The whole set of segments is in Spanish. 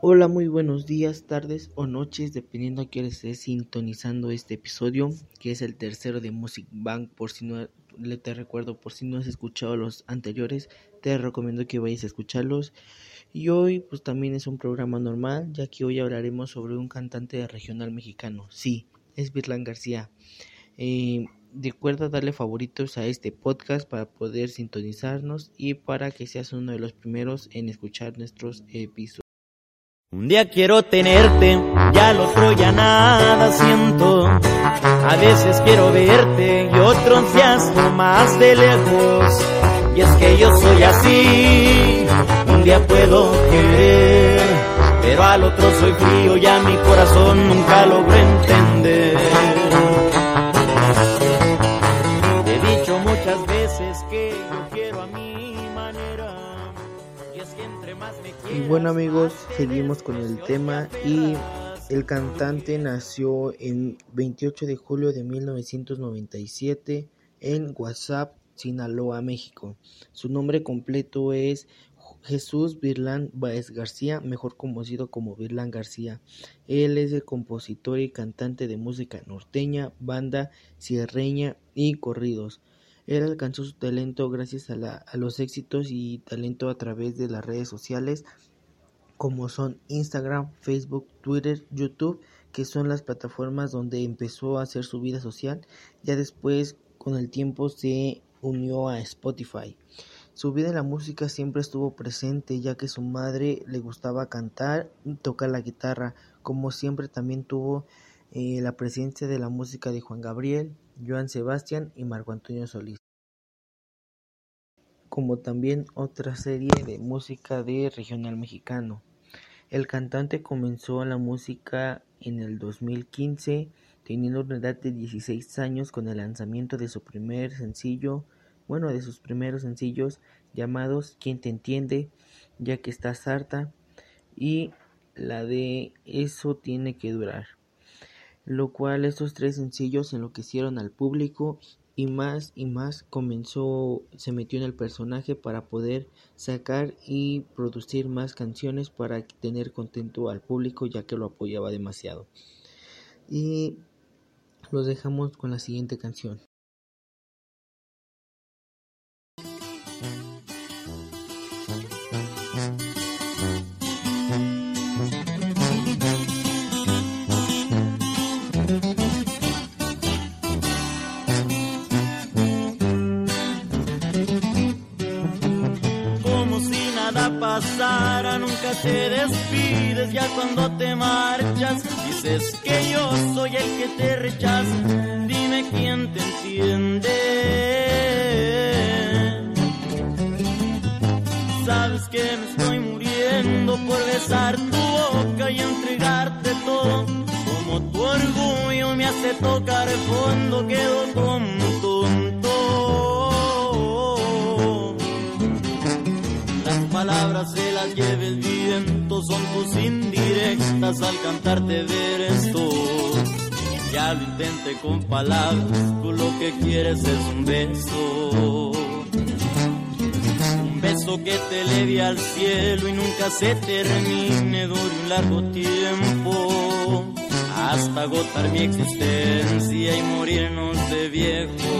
Hola, muy buenos días, tardes o noches, dependiendo a qué estés sintonizando este episodio, que es el tercero de Music Bank. Por si no te recuerdo, por si no has escuchado los anteriores, te recomiendo que vayas a escucharlos. Y hoy, pues también es un programa normal, ya que hoy hablaremos sobre un cantante regional mexicano. Sí, es Virlán García. Eh, recuerda darle favoritos a este podcast para poder sintonizarnos y para que seas uno de los primeros en escuchar nuestros episodios. Un día quiero tenerte, ya lo otro ya nada siento. A veces quiero verte y otros días más de lejos. Y es que yo soy así, un día puedo querer, pero al otro soy frío y a mi corazón nunca logro entender. Y bueno amigos, seguimos con el tema y el cantante nació en 28 de julio de 1997 en WhatsApp, Sinaloa, México. Su nombre completo es Jesús Virlán Baez García, mejor conocido como Virlán García. Él es el compositor y cantante de música norteña, banda, sierreña y corridos. Él alcanzó su talento gracias a, los éxitos y talento a través de las redes sociales como son Instagram, Facebook, Twitter, YouTube, que son las plataformas donde empezó a hacer su vida social. Ya después, con el tiempo, se unió a Spotify. Su vida en la música siempre estuvo presente, ya que su madre le gustaba cantar y tocar la guitarra, como siempre también tuvo eh, la presencia de la música de Juan Gabriel, Joan Sebastián y Marco Antonio Solís, como también otra serie de música de regional mexicano. El cantante comenzó la música en el 2015, teniendo una edad de 16 años con el lanzamiento de su primer sencillo, bueno, de sus primeros sencillos llamados ¿Quién te entiende? ya que estás harta y la de Eso tiene que durar lo cual estos tres sencillos enloquecieron al público y más y más comenzó, se metió en el personaje para poder sacar y producir más canciones para tener contento al público ya que lo apoyaba demasiado. Y los dejamos con la siguiente canción. Te despides, ya cuando te marchas, dices que yo soy el que te rechaza, dime quién te entiende. Sabes que me estoy muriendo por besar tu boca y entregarte todo, como tu orgullo me hace tocar el fondo, quedo como palabras se las lleve el viento, son tus indirectas al cantarte ver esto. Ya lo intenté con palabras, tú lo que quieres es un beso. Un beso que te eleve al cielo y nunca se termine, dure un largo tiempo. Hasta agotar mi existencia y morirnos de viejo.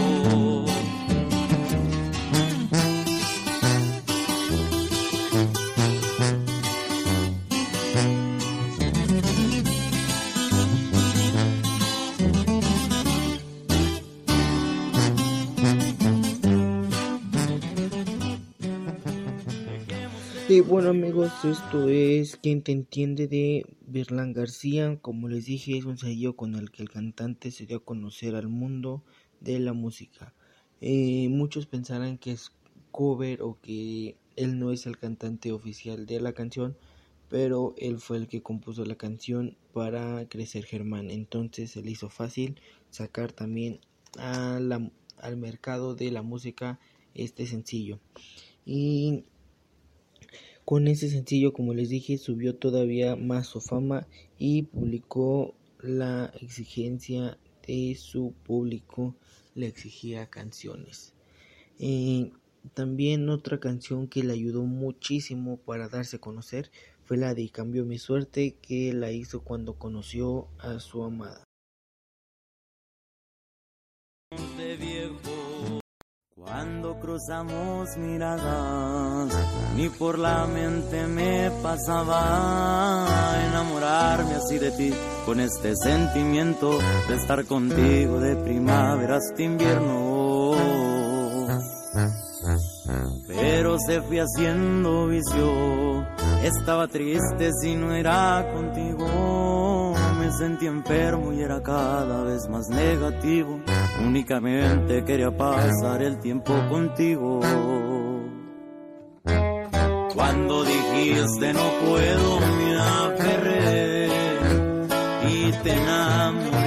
Bueno amigos, esto es Quien te entiende de Berlán García. Como les dije, es un sello con el que el cantante se dio a conocer al mundo de la música. Eh, muchos pensarán que es cover o que él no es el cantante oficial de la canción, pero él fue el que compuso la canción para Crecer Germán. Entonces se le hizo fácil sacar también al mercado de la música este sencillo. Y con ese sencillo, como les dije, subió todavía más su fama y publicó la exigencia de su público, le exigía canciones. Eh, también otra canción que le ayudó muchísimo para darse a conocer fue la de Cambió mi suerte que la hizo cuando conoció a su amada. Cuando cruzamos miradas, ni por la mente me pasaba enamorarme así de ti, con este sentimiento de estar contigo de primavera hasta invierno. Pero se fue haciendo vicio, estaba triste si no era contigo, me sentí enfermo y era cada vez más negativo Únicamente quería pasar el tiempo contigo. Cuando dijiste no puedo, me aferré y te enamoré.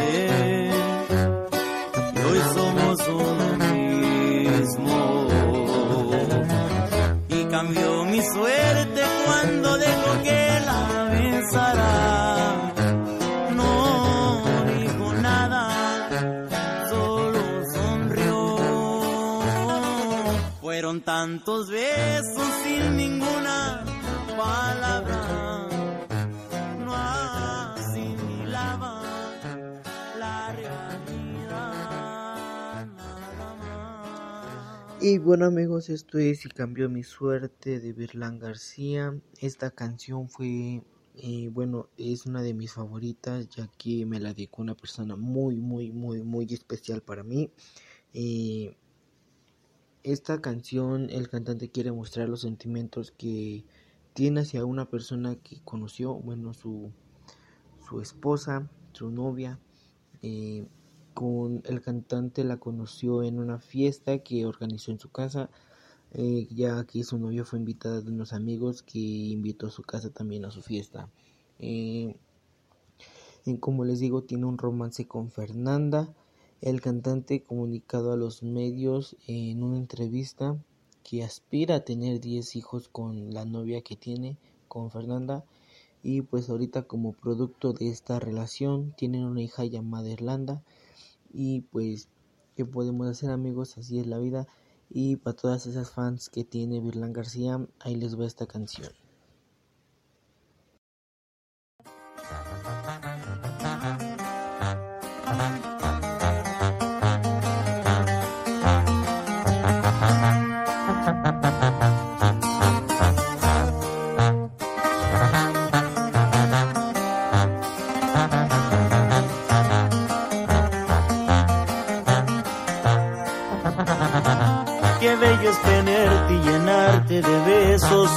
Besos sin ninguna palabra. No asimilaba la realidad. Nada más. Y bueno amigos, esto es Y cambió mi suerte de Virlán García. Esta canción fue, eh, bueno, es una de mis favoritas ya que me la dedicó una persona muy, muy, muy, muy especial para mí. Eh, esta canción el cantante quiere mostrar los sentimientos que tiene hacia una persona que conoció, bueno, su, su esposa, su novia. Eh, con el cantante la conoció en una fiesta que organizó en su casa, eh, ya que su novio fue invitada de unos amigos que invitó a su casa también a su fiesta. Eh, como les digo, tiene un romance con Fernanda. El cantante comunicado a los medios en una entrevista que aspira a tener 10 hijos con la novia que tiene, con Fernanda, y pues ahorita como producto de esta relación tienen una hija llamada Irlanda y pues qué podemos hacer amigos, así es la vida y para todas esas fans que tiene Virlán García, ahí les va esta canción.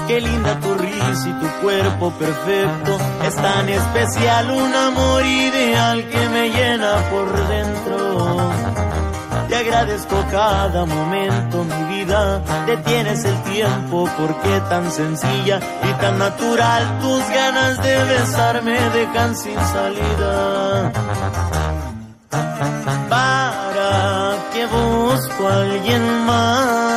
Qué linda tu risa y tu cuerpo perfecto. Es tan especial un amor ideal que me llena por dentro. Te agradezco cada momento, mi vida. Detienes el tiempo porque tan sencilla y tan natural. Tus ganas de besarme dejan sin salida. Para que busco alguien más.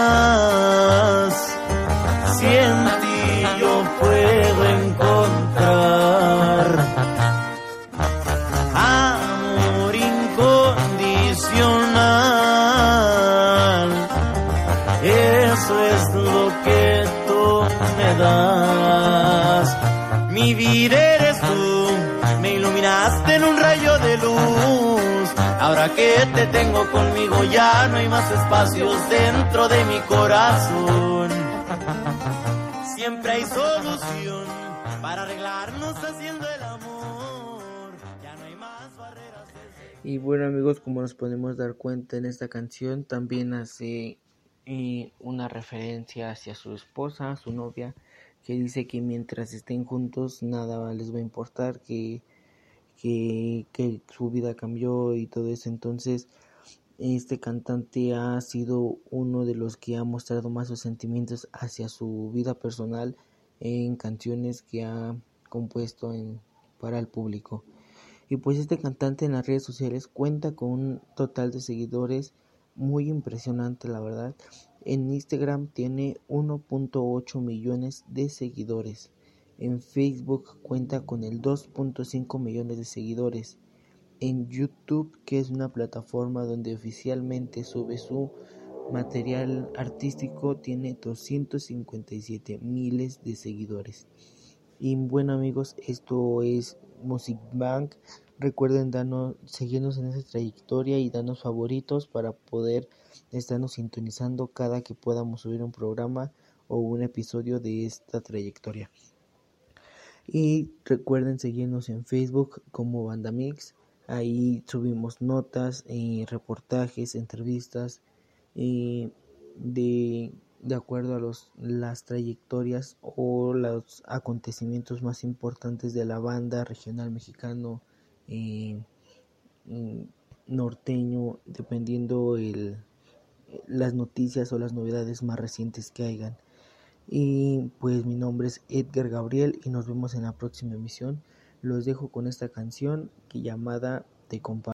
Mi vida eres tú, me iluminaste en un rayo de luz. Ahora que te tengo conmigo ya no hay más espacios dentro de mi corazón. Siempre hay solución para arreglarnos haciendo el amor. Ya no hay más barreras. Y bueno amigos, como nos podemos dar cuenta en esta canción, también hace eh, una referencia hacia su esposa, su novia, que dice que mientras estén juntos nada les va a importar, que, que, que su vida cambió y todo eso. Entonces, este cantante ha sido uno de los que ha mostrado más sus sentimientos hacia su vida personal en canciones que ha compuesto en, para el público. Y pues este cantante en las redes sociales cuenta con un total de seguidores muy impresionante, la verdad. En Instagram tiene 1.8 millones de seguidores. En Facebook cuenta con el 2.5 millones de seguidores. En YouTube, que es una plataforma donde oficialmente sube su material artístico tiene 257 miles de seguidores. Y bueno amigos, esto es Music Bank. Recuerden darnos, seguirnos en esa trayectoria y darnos favoritos para poder estarnos sintonizando cada que podamos subir un programa o un episodio de esta trayectoria. Y recuerden seguirnos en Facebook como Banda Mix. Ahí subimos notas, y reportajes, entrevistas de, de acuerdo a los, las trayectorias o los acontecimientos más importantes de la banda regional mexicano eh, norteño, dependiendo el, las noticias o las novedades más recientes que hayan. Y pues mi nombre es Edgar Gabriel y nos vemos en la próxima emisión. Los dejo con esta canción que llamada Te comparto.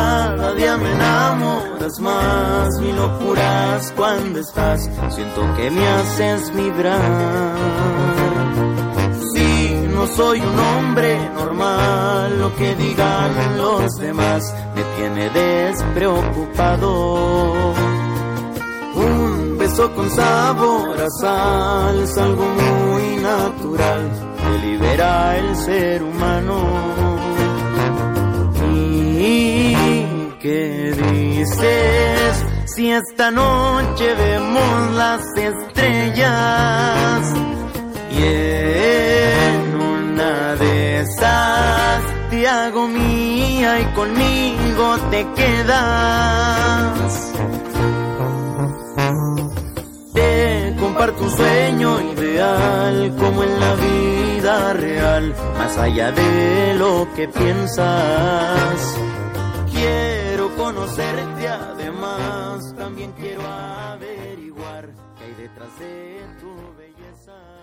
Cada día me enamoras más, mi locuras cuando estás, siento que me haces vibrar. Si no soy un hombre normal, lo que digan los demás me tiene despreocupado. Un beso con sabor a sal es algo muy natural que libera el ser humano. ¿Qué dices? Si esta noche vemos las estrellas y en una de esas te hago mía y conmigo te quedas. Te comparto un sueño ideal como en la vida real, más allá de lo que piensas. Conocerte además, también quiero averiguar qué hay detrás de tu belleza.